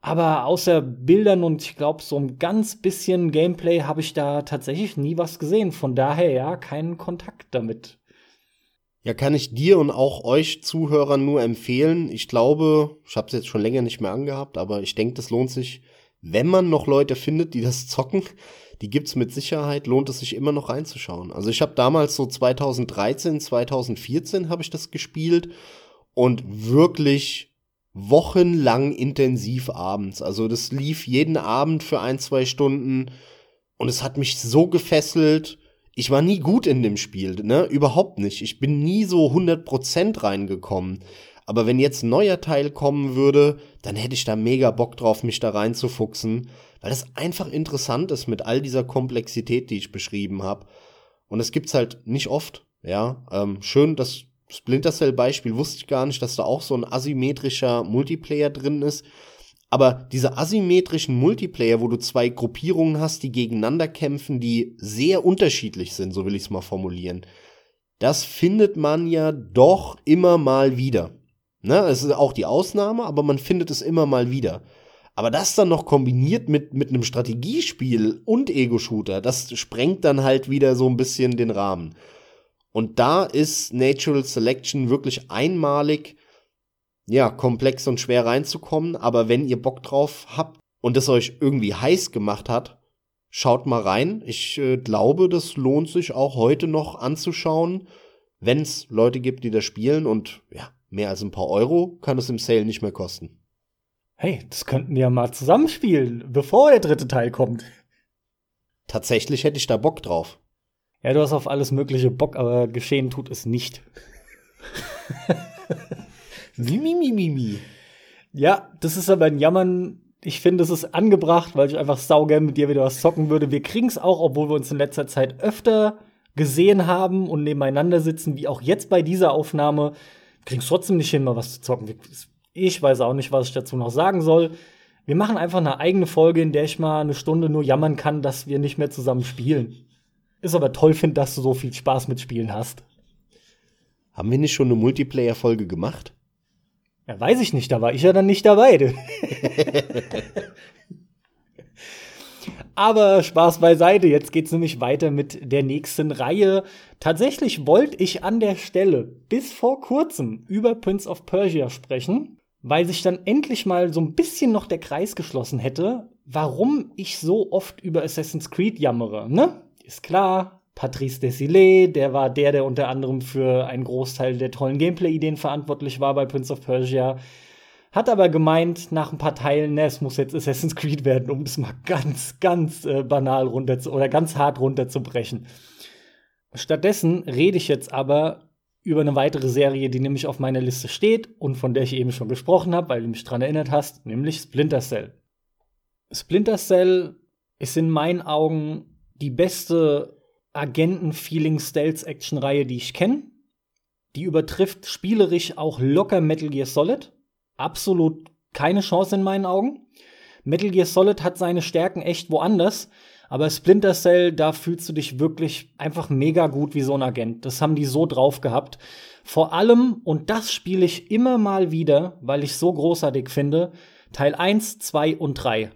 [SPEAKER 1] Aber außer Bildern und ich glaube, so ein ganz bisschen Gameplay habe ich da tatsächlich nie was gesehen. Von daher ja, keinen Kontakt damit.
[SPEAKER 2] Ja, kann ich dir und auch euch Zuhörern nur empfehlen. Ich glaube, ich habe es jetzt schon länger nicht mehr angehabt, aber ich denke, das lohnt sich, wenn man noch Leute findet, die das <laughs> zocken. Die gibt's mit Sicherheit, lohnt es sich immer noch reinzuschauen. Also ich habe damals so 2013, 2014 habe ich das gespielt und wirklich wochenlang intensiv abends. Also das lief jeden Abend für ein, zwei Stunden und es hat mich so gefesselt ich war nie gut in dem Spiel, ne? Überhaupt nicht. Ich bin nie so 100% reingekommen. Aber wenn jetzt ein neuer Teil kommen würde, dann hätte ich da mega Bock drauf, mich da reinzufuchsen, weil das einfach interessant ist mit all dieser Komplexität, die ich beschrieben habe. Und es gibt's halt nicht oft, ja. Ähm, schön, das Splinter Cell Beispiel wusste ich gar nicht, dass da auch so ein asymmetrischer Multiplayer drin ist. Aber diese asymmetrischen Multiplayer, wo du zwei Gruppierungen hast, die gegeneinander kämpfen, die sehr unterschiedlich sind, so will ich es mal formulieren, das findet man ja doch immer mal wieder. Ne? Es ist auch die Ausnahme, aber man findet es immer mal wieder. Aber das dann noch kombiniert mit, mit einem Strategiespiel und Ego-Shooter, das sprengt dann halt wieder so ein bisschen den Rahmen. Und da ist Natural Selection wirklich einmalig, ja, komplex und schwer reinzukommen, aber wenn ihr Bock drauf habt und es euch irgendwie heiß gemacht hat, schaut mal rein. Ich äh, glaube, das lohnt sich auch heute noch anzuschauen, wenn es Leute gibt, die das spielen und ja, mehr als ein paar Euro kann es im Sale nicht mehr kosten.
[SPEAKER 1] Hey, das könnten wir ja mal zusammenspielen, bevor der dritte Teil kommt.
[SPEAKER 2] Tatsächlich hätte ich da Bock drauf.
[SPEAKER 1] Ja, du hast auf alles mögliche Bock, aber geschehen tut es nicht. <laughs>
[SPEAKER 2] Mimimimimi.
[SPEAKER 1] Ja, das ist aber ein Jammern. Ich finde, es ist angebracht, weil ich einfach saugern mit dir wieder was zocken würde. Wir kriegen es auch, obwohl wir uns in letzter Zeit öfter gesehen haben und nebeneinander sitzen, wie auch jetzt bei dieser Aufnahme. Kriegen es trotzdem nicht hin, mal was zu zocken. Ich weiß auch nicht, was ich dazu noch sagen soll. Wir machen einfach eine eigene Folge, in der ich mal eine Stunde nur jammern kann, dass wir nicht mehr zusammen spielen. Ist aber toll, finde, dass du so viel Spaß mit Spielen hast.
[SPEAKER 2] Haben wir nicht schon eine Multiplayer-Folge gemacht?
[SPEAKER 1] Ja, weiß ich nicht, da war ich ja dann nicht dabei. <laughs> Aber Spaß beiseite, jetzt geht's nämlich weiter mit der nächsten Reihe. Tatsächlich wollte ich an der Stelle bis vor kurzem über Prince of Persia sprechen, weil sich dann endlich mal so ein bisschen noch der Kreis geschlossen hätte, warum ich so oft über Assassin's Creed jammere, ne? Ist klar, Patrice Desilets, der war der, der unter anderem für einen Großteil der tollen Gameplay-Ideen verantwortlich war bei Prince of Persia. Hat aber gemeint, nach ein paar Teilen, ne, es muss jetzt Assassin's Creed werden, um es mal ganz, ganz äh, banal runter zu, oder ganz hart runterzubrechen. Stattdessen rede ich jetzt aber über eine weitere Serie, die nämlich auf meiner Liste steht und von der ich eben schon gesprochen habe, weil du mich daran erinnert hast, nämlich Splinter Cell. Splinter Cell ist in meinen Augen die beste Agenten-Feeling-Stealth-Action-Reihe, die ich kenne. Die übertrifft spielerisch auch locker Metal Gear Solid. Absolut keine Chance in meinen Augen. Metal Gear Solid hat seine Stärken echt woanders, aber Splinter Cell, da fühlst du dich wirklich einfach mega gut wie so ein Agent. Das haben die so drauf gehabt. Vor allem, und das spiele ich immer mal wieder, weil ich so großartig finde, Teil 1, 2 und 3.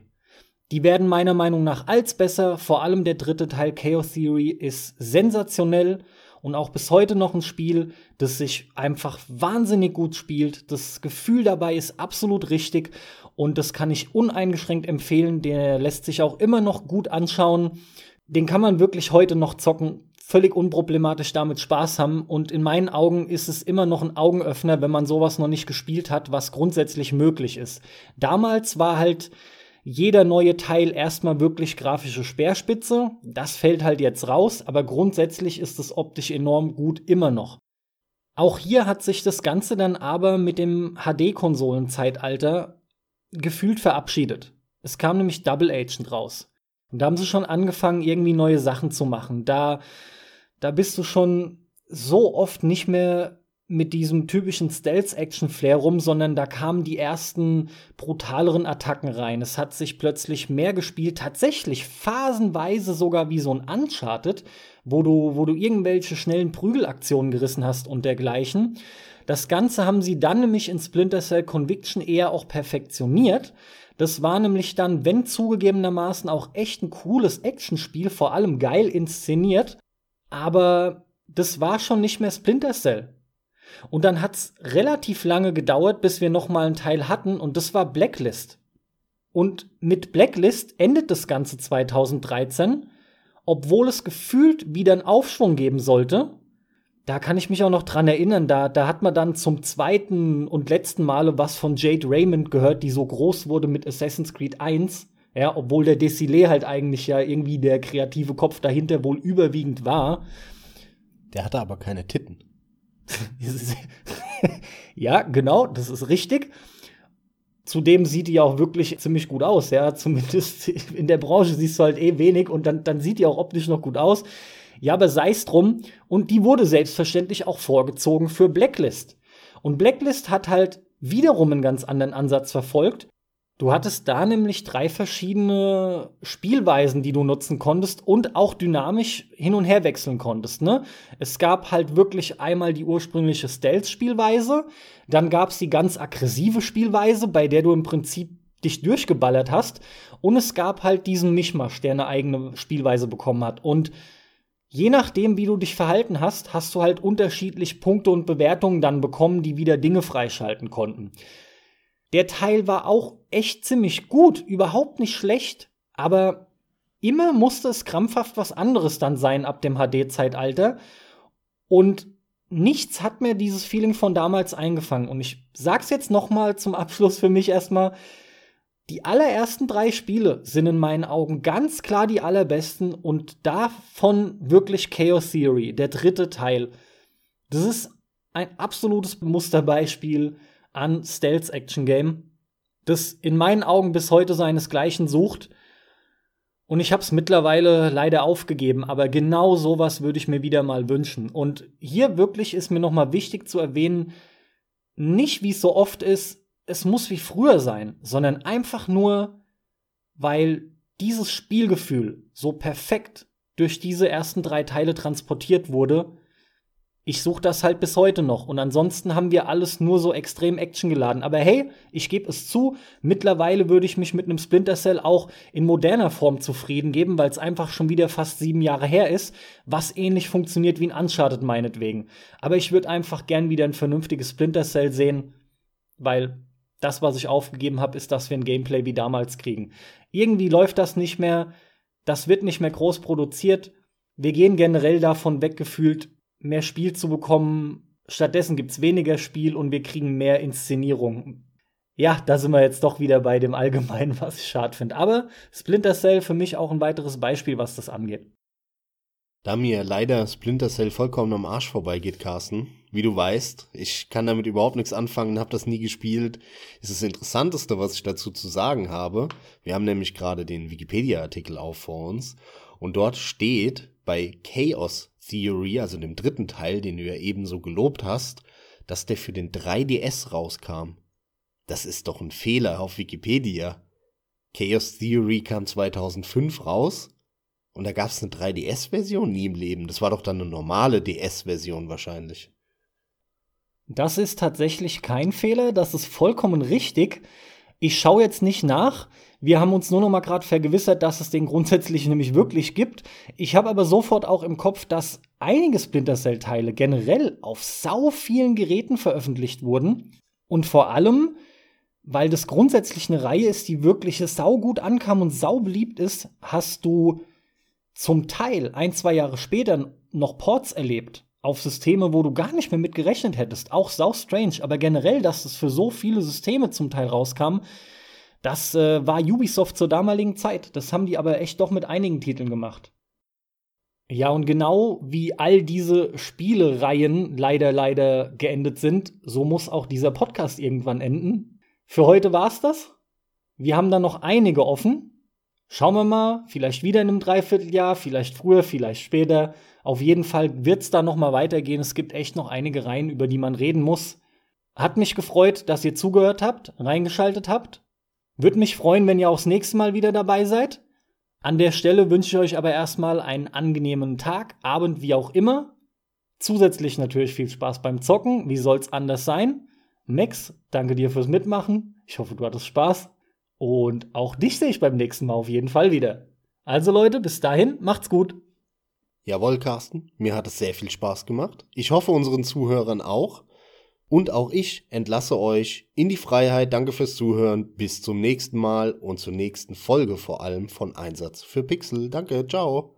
[SPEAKER 1] Die werden meiner Meinung nach als besser. Vor allem der dritte Teil Chaos Theory ist sensationell und auch bis heute noch ein Spiel, das sich einfach wahnsinnig gut spielt. Das Gefühl dabei ist absolut richtig und das kann ich uneingeschränkt empfehlen. Der lässt sich auch immer noch gut anschauen. Den kann man wirklich heute noch zocken. völlig unproblematisch damit Spaß haben. Und in meinen Augen ist es immer noch ein Augenöffner, wenn man sowas noch nicht gespielt hat, was grundsätzlich möglich ist. Damals war halt jeder neue Teil erstmal wirklich grafische Speerspitze. Das fällt halt jetzt raus, aber grundsätzlich ist es optisch enorm gut immer noch. Auch hier hat sich das Ganze dann aber mit dem HD-Konsolenzeitalter gefühlt verabschiedet. Es kam nämlich Double Agent raus. Und da haben sie schon angefangen, irgendwie neue Sachen zu machen. Da, da bist du schon so oft nicht mehr mit diesem typischen Stealth-Action-Flair rum, sondern da kamen die ersten brutaleren Attacken rein. Es hat sich plötzlich mehr gespielt, tatsächlich phasenweise sogar wie so ein Uncharted, wo du, wo du irgendwelche schnellen Prügelaktionen gerissen hast und dergleichen. Das Ganze haben sie dann nämlich in Splinter Cell Conviction eher auch perfektioniert. Das war nämlich dann, wenn zugegebenermaßen auch echt ein cooles Actionspiel, vor allem geil inszeniert, aber das war schon nicht mehr Splinter Cell. Und dann hat's relativ lange gedauert, bis wir noch mal einen Teil hatten und das war Blacklist. Und mit Blacklist endet das Ganze 2013, obwohl es gefühlt wieder einen Aufschwung geben sollte. Da kann ich mich auch noch dran erinnern, da, da hat man dann zum zweiten und letzten Male was von Jade Raymond gehört, die so groß wurde mit Assassin's Creed 1. Ja, obwohl der Desilé halt eigentlich ja irgendwie der kreative Kopf dahinter wohl überwiegend war.
[SPEAKER 2] Der hatte aber keine Titten. <laughs>
[SPEAKER 1] ja, genau, das ist richtig. Zudem sieht die auch wirklich ziemlich gut aus, ja. Zumindest <laughs> in der Branche siehst du halt eh wenig und dann, dann sieht die auch optisch noch gut aus. Ja, aber sei es drum. Und die wurde selbstverständlich auch vorgezogen für Blacklist. Und Blacklist hat halt wiederum einen ganz anderen Ansatz verfolgt. Du hattest da nämlich drei verschiedene Spielweisen, die du nutzen konntest und auch dynamisch hin und her wechseln konntest. Ne? Es gab halt wirklich einmal die ursprüngliche Stealth-Spielweise, dann gab es die ganz aggressive Spielweise, bei der du im Prinzip dich durchgeballert hast, und es gab halt diesen Mischmasch, der eine eigene Spielweise bekommen hat. Und je nachdem, wie du dich verhalten hast, hast du halt unterschiedlich Punkte und Bewertungen dann bekommen, die wieder Dinge freischalten konnten. Der Teil war auch echt ziemlich gut, überhaupt nicht schlecht, aber immer musste es krampfhaft was anderes dann sein ab dem HD-Zeitalter. Und nichts hat mir dieses Feeling von damals eingefangen. Und ich sag's jetzt noch mal zum Abschluss für mich erstmal. Die allerersten drei Spiele sind in meinen Augen ganz klar die allerbesten und davon wirklich Chaos Theory, der dritte Teil. Das ist ein absolutes Musterbeispiel an Stealth-Action-Game, das in meinen Augen bis heute seinesgleichen sucht. Und ich habe es mittlerweile leider aufgegeben, aber genau sowas würde ich mir wieder mal wünschen. Und hier wirklich ist mir noch mal wichtig zu erwähnen, nicht wie es so oft ist, es muss wie früher sein, sondern einfach nur, weil dieses Spielgefühl so perfekt durch diese ersten drei Teile transportiert wurde, ich suche das halt bis heute noch. Und ansonsten haben wir alles nur so extrem Action geladen. Aber hey, ich gebe es zu, mittlerweile würde ich mich mit einem Splinter Cell auch in moderner Form zufrieden geben, weil es einfach schon wieder fast sieben Jahre her ist, was ähnlich funktioniert wie ein Uncharted meinetwegen. Aber ich würde einfach gern wieder ein vernünftiges Splinter Cell sehen, weil das, was ich aufgegeben habe, ist, dass wir ein Gameplay wie damals kriegen. Irgendwie läuft das nicht mehr, das wird nicht mehr groß produziert. Wir gehen generell davon weggefühlt, mehr Spiel zu bekommen. Stattdessen gibt es weniger Spiel und wir kriegen mehr Inszenierung. Ja, da sind wir jetzt doch wieder bei dem Allgemeinen, <laughs> was ich schade finde. Aber Splinter Cell für mich auch ein weiteres Beispiel, was das angeht.
[SPEAKER 2] Da mir leider Splinter Cell vollkommen am Arsch vorbeigeht, Carsten, wie du weißt, ich kann damit überhaupt nichts anfangen, habe das nie gespielt, ist das Interessanteste, was ich dazu zu sagen habe. Wir haben nämlich gerade den Wikipedia-Artikel auf vor uns und dort steht bei Chaos Theory, also dem dritten Teil, den du ja ebenso gelobt hast, dass der für den 3DS rauskam. Das ist doch ein Fehler auf Wikipedia. Chaos Theory kam 2005 raus und da gab es eine 3DS-Version nie im Leben. Das war doch dann eine normale DS-Version wahrscheinlich.
[SPEAKER 1] Das ist tatsächlich kein Fehler, das ist vollkommen richtig. Ich schaue jetzt nicht nach. Wir haben uns nur noch mal gerade vergewissert, dass es den grundsätzlich <laughs> nämlich wirklich gibt. Ich habe aber sofort auch im Kopf, dass einige Splinter Cell Teile generell auf sau vielen Geräten veröffentlicht wurden und vor allem, weil das grundsätzlich eine Reihe ist, die wirklich sau gut ankam und sau beliebt ist, hast du zum Teil ein, zwei Jahre später noch Ports erlebt auf Systeme, wo du gar nicht mehr mit gerechnet hättest. Auch sau strange, aber generell, dass es für so viele Systeme zum Teil rauskam, das äh, war Ubisoft zur damaligen Zeit. Das haben die aber echt doch mit einigen Titeln gemacht. Ja, und genau wie all diese Spielereihen leider, leider geendet sind, so muss auch dieser Podcast irgendwann enden. Für heute war's das. Wir haben da noch einige offen. Schauen wir mal, vielleicht wieder in einem Dreivierteljahr, vielleicht früher, vielleicht später. Auf jeden Fall wird's da noch mal weitergehen. Es gibt echt noch einige Reihen, über die man reden muss. Hat mich gefreut, dass ihr zugehört habt, reingeschaltet habt. Würde mich freuen, wenn ihr auch das nächste Mal wieder dabei seid. An der Stelle wünsche ich euch aber erstmal einen angenehmen Tag, Abend, wie auch immer. Zusätzlich natürlich viel Spaß beim Zocken. Wie soll's anders sein? Max, danke dir fürs Mitmachen. Ich hoffe, du hattest Spaß. Und auch dich sehe ich beim nächsten Mal auf jeden Fall wieder. Also Leute, bis dahin, macht's gut.
[SPEAKER 2] Jawohl, Carsten, mir hat es sehr viel Spaß gemacht. Ich hoffe unseren Zuhörern auch. Und auch ich entlasse euch in die Freiheit. Danke fürs Zuhören. Bis zum nächsten Mal und zur nächsten Folge vor allem von Einsatz für Pixel. Danke, ciao.